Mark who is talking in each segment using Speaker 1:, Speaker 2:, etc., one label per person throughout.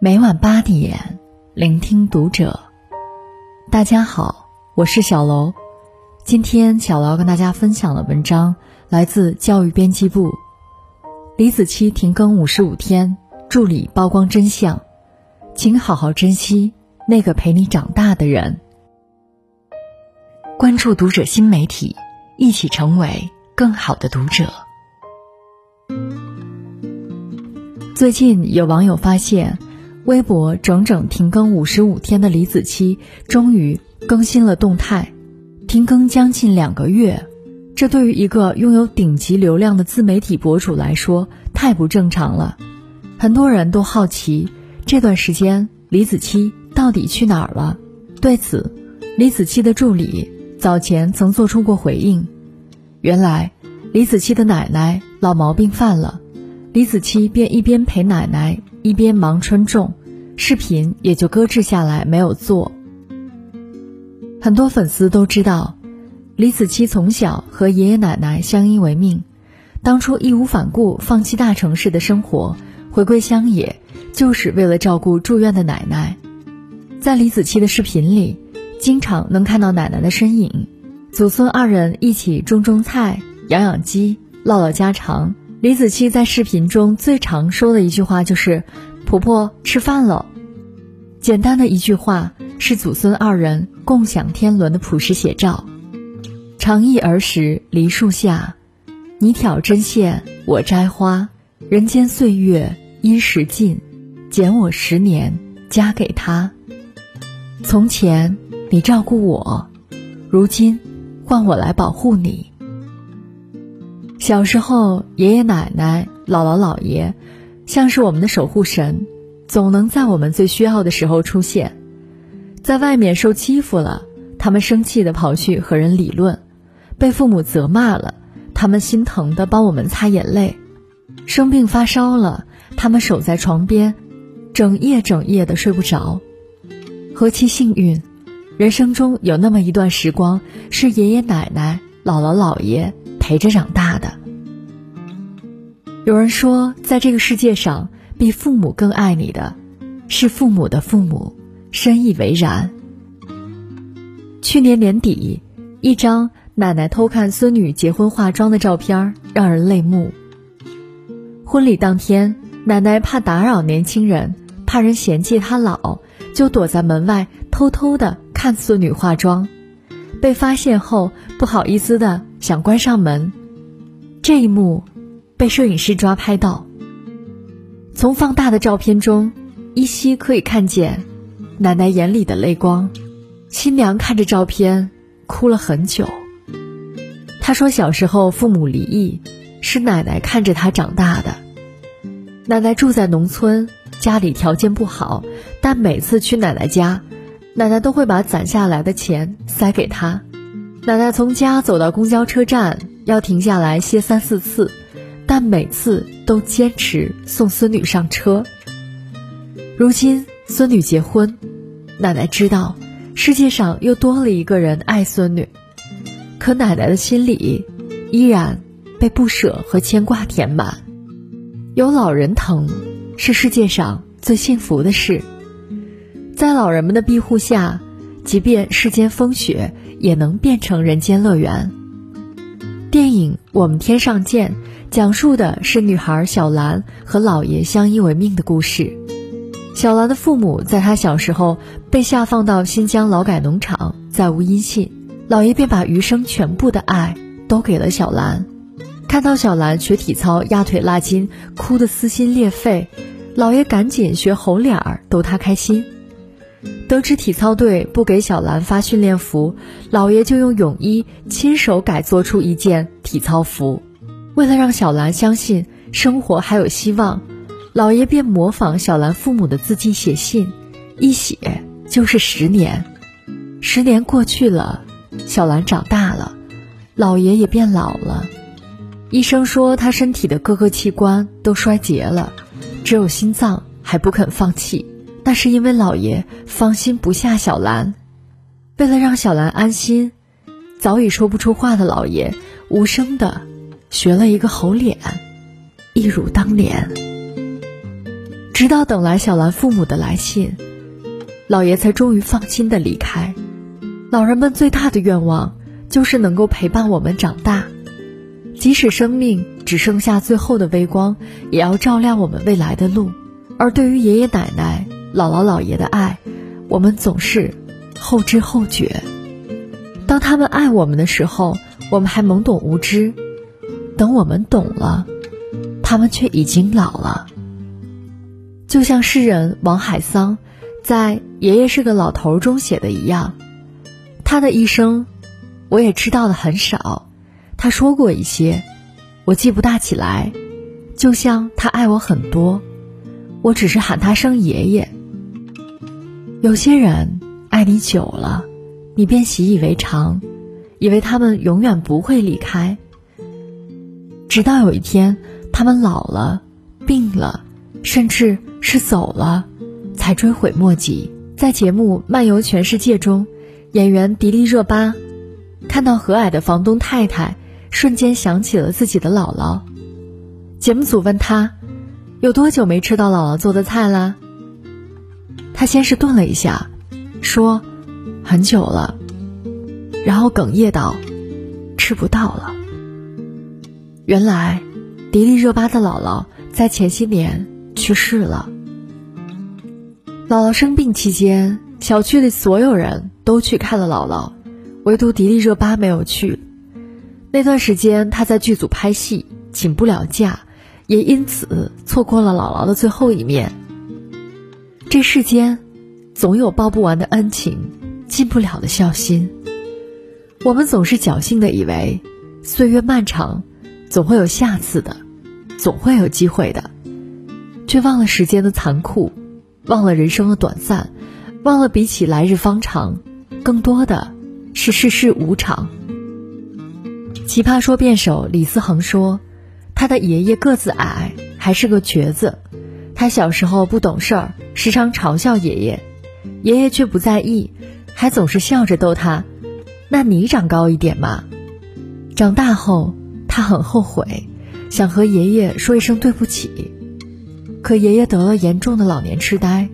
Speaker 1: 每晚八点，聆听读者。大家好，我是小楼。今天小楼跟大家分享的文章来自教育编辑部。李子柒停更五十五天，助理曝光真相，请好好珍惜那个陪你长大的人。关注读者新媒体，一起成为更好的读者。最近有网友发现。微博整整停更五十五天的李子柒终于更新了动态，停更将近两个月，这对于一个拥有顶级流量的自媒体博主来说太不正常了。很多人都好奇这段时间李子柒到底去哪儿了。对此，李子柒的助理早前曾做出过回应：原来李子柒的奶奶老毛病犯了，李子柒便一边陪奶奶。一边忙春种，视频也就搁置下来没有做。很多粉丝都知道，李子柒从小和爷爷奶奶相依为命，当初义无反顾放弃大城市的生活，回归乡野，就是为了照顾住院的奶奶。在李子柒的视频里，经常能看到奶奶的身影，祖孙二人一起种种菜、养养鸡、唠唠家常。李子柒在视频中最常说的一句话就是：“婆婆吃饭了。”简单的一句话，是祖孙二人共享天伦的朴实写照。长忆儿时梨树下，你挑针线，我摘花。人间岁月因时尽，减我十年加给他。从前你照顾我，如今换我来保护你。小时候，爷爷奶奶、姥姥姥爷，像是我们的守护神，总能在我们最需要的时候出现。在外面受欺负了，他们生气的跑去和人理论；被父母责骂了，他们心疼的帮我们擦眼泪；生病发烧了，他们守在床边，整夜整夜的睡不着。何其幸运，人生中有那么一段时光，是爷爷奶奶、姥姥姥爷。陪着长大的。有人说，在这个世界上，比父母更爱你的，是父母的父母，深以为然。去年年底，一张奶奶偷看孙女结婚化妆的照片让人泪目。婚礼当天，奶奶怕打扰年轻人，怕人嫌弃她老，就躲在门外偷偷的看孙女化妆。被发现后，不好意思的想关上门，这一幕被摄影师抓拍到。从放大的照片中，依稀可以看见奶奶眼里的泪光。新娘看着照片，哭了很久。她说：“小时候父母离异，是奶奶看着她长大的。奶奶住在农村，家里条件不好，但每次去奶奶家。”奶奶都会把攒下来的钱塞给她。奶奶从家走到公交车站要停下来歇三四次，但每次都坚持送孙女上车。如今孙女结婚，奶奶知道世界上又多了一个人爱孙女，可奶奶的心里依然被不舍和牵挂填满。有老人疼，是世界上最幸福的事。在老人们的庇护下，即便世间风雪，也能变成人间乐园。电影《我们天上见》讲述的是女孩小兰和姥爷相依为命的故事。小兰的父母在她小时候被下放到新疆劳改农场，再无音信，姥爷便把余生全部的爱都给了小兰。看到小兰学体操压腿拉筋，哭得撕心裂肺，姥爷赶紧学猴脸儿逗她开心。得知体操队不给小兰发训练服，姥爷就用泳衣亲手改做出一件体操服。为了让小兰相信生活还有希望，老爷便模仿小兰父母的字迹写信，一写就是十年。十年过去了，小兰长大了，老爷也变老了。医生说他身体的各个器官都衰竭了，只有心脏还不肯放弃。那是因为老爷放心不下小兰，为了让小兰安心，早已说不出话的老爷无声的学了一个猴脸，一如当年。直到等来小兰父母的来信，老爷才终于放心的离开。老人们最大的愿望就是能够陪伴我们长大，即使生命只剩下最后的微光，也要照亮我们未来的路。而对于爷爷奶奶、姥姥姥爷的爱，我们总是后知后觉。当他们爱我们的时候，我们还懵懂无知；等我们懂了，他们却已经老了。就像诗人王海桑在《爷爷是个老头》中写的一样，他的一生，我也知道的很少。他说过一些，我记不大起来。就像他爱我很多。我只是喊他声爷爷。有些人爱你久了，你便习以为常，以为他们永远不会离开。直到有一天，他们老了、病了，甚至是走了，才追悔莫及。在节目《漫游全世界》中，演员迪丽热巴看到和蔼的房东太太，瞬间想起了自己的姥姥。节目组问他。有多久没吃到姥姥做的菜了？他先是顿了一下，说：“很久了。”然后哽咽道：“吃不到了。”原来，迪丽热巴的姥姥在前些年去世了。姥姥生病期间，小区里所有人都去看了姥姥，唯独迪丽热巴没有去。那段时间，她在剧组拍戏，请不了假。也因此错过了姥姥的最后一面。这世间，总有报不完的恩情，尽不了的孝心。我们总是侥幸的以为，岁月漫长，总会有下次的，总会有机会的，却忘了时间的残酷，忘了人生的短暂，忘了比起来日方长，更多的是世事无常。奇葩说辩手李思恒说。他的爷爷个子矮，还是个瘸子。他小时候不懂事儿，时常嘲笑爷爷，爷爷却不在意，还总是笑着逗他：“那你长高一点嘛。”长大后，他很后悔，想和爷爷说一声对不起。可爷爷得了严重的老年痴呆，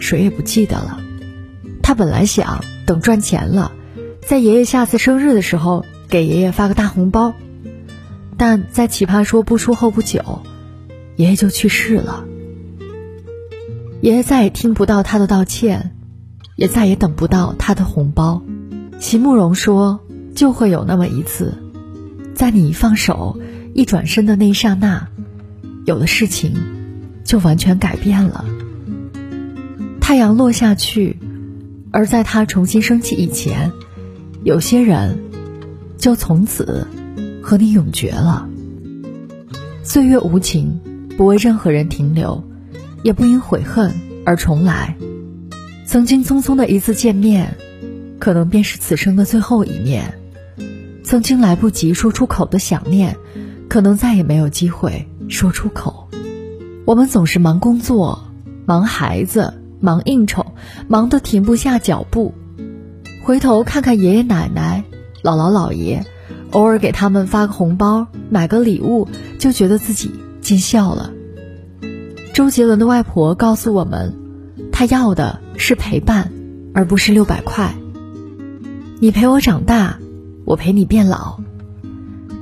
Speaker 1: 谁也不记得了。他本来想等赚钱了，在爷爷下次生日的时候给爷爷发个大红包。但在奇葩说播出后不久，爷爷就去世了。爷爷再也听不到他的道歉，也再也等不到他的红包。席慕容说：“就会有那么一次，在你一放手、一转身的那一刹那，有的事情就完全改变了。太阳落下去，而在它重新升起以前，有些人就从此。”和你永绝了。岁月无情，不为任何人停留，也不因悔恨而重来。曾经匆匆的一次见面，可能便是此生的最后一面。曾经来不及说出口的想念，可能再也没有机会说出口。我们总是忙工作，忙孩子，忙应酬，忙得停不下脚步。回头看看爷爷奶奶、姥姥姥爷。偶尔给他们发个红包，买个礼物，就觉得自己尽孝了。周杰伦的外婆告诉我们，他要的是陪伴，而不是六百块。你陪我长大，我陪你变老，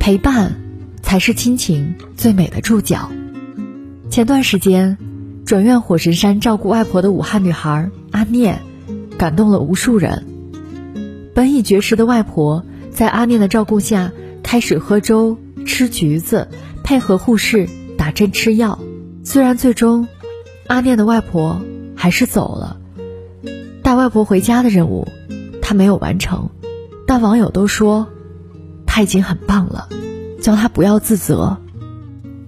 Speaker 1: 陪伴才是亲情最美的注脚。前段时间，转院火神山照顾外婆的武汉女孩阿念，感动了无数人。本已绝食的外婆。在阿念的照顾下，开始喝粥、吃橘子，配合护士打针吃药。虽然最终，阿念的外婆还是走了，带外婆回家的任务，她没有完成。但网友都说，他已经很棒了，叫他不要自责。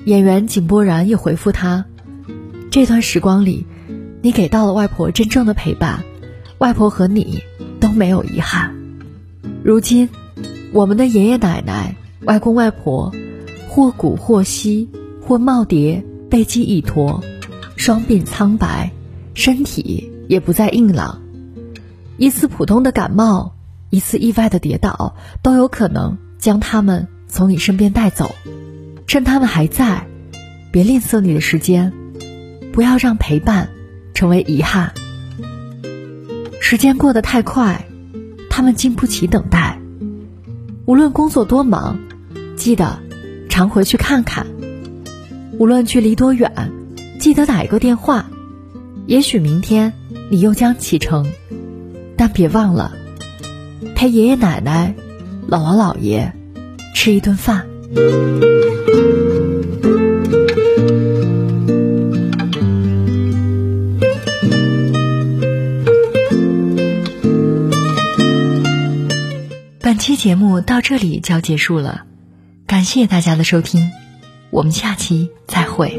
Speaker 1: 演员井柏然也回复他：这段时光里，你给到了外婆真正的陪伴，外婆和你都没有遗憾。如今。我们的爷爷奶奶、外公外婆，或古或稀，或耄耋背脊一驼，双鬓苍白，身体也不再硬朗。一次普通的感冒，一次意外的跌倒，都有可能将他们从你身边带走。趁他们还在，别吝啬你的时间，不要让陪伴成为遗憾。时间过得太快，他们经不起等待。无论工作多忙，记得常回去看看；无论距离多远，记得打一个电话。也许明天你又将启程，但别忘了陪爷爷奶奶、姥姥姥爷吃一顿饭。本期节目到这里就要结束了，感谢大家的收听，我们下期再会。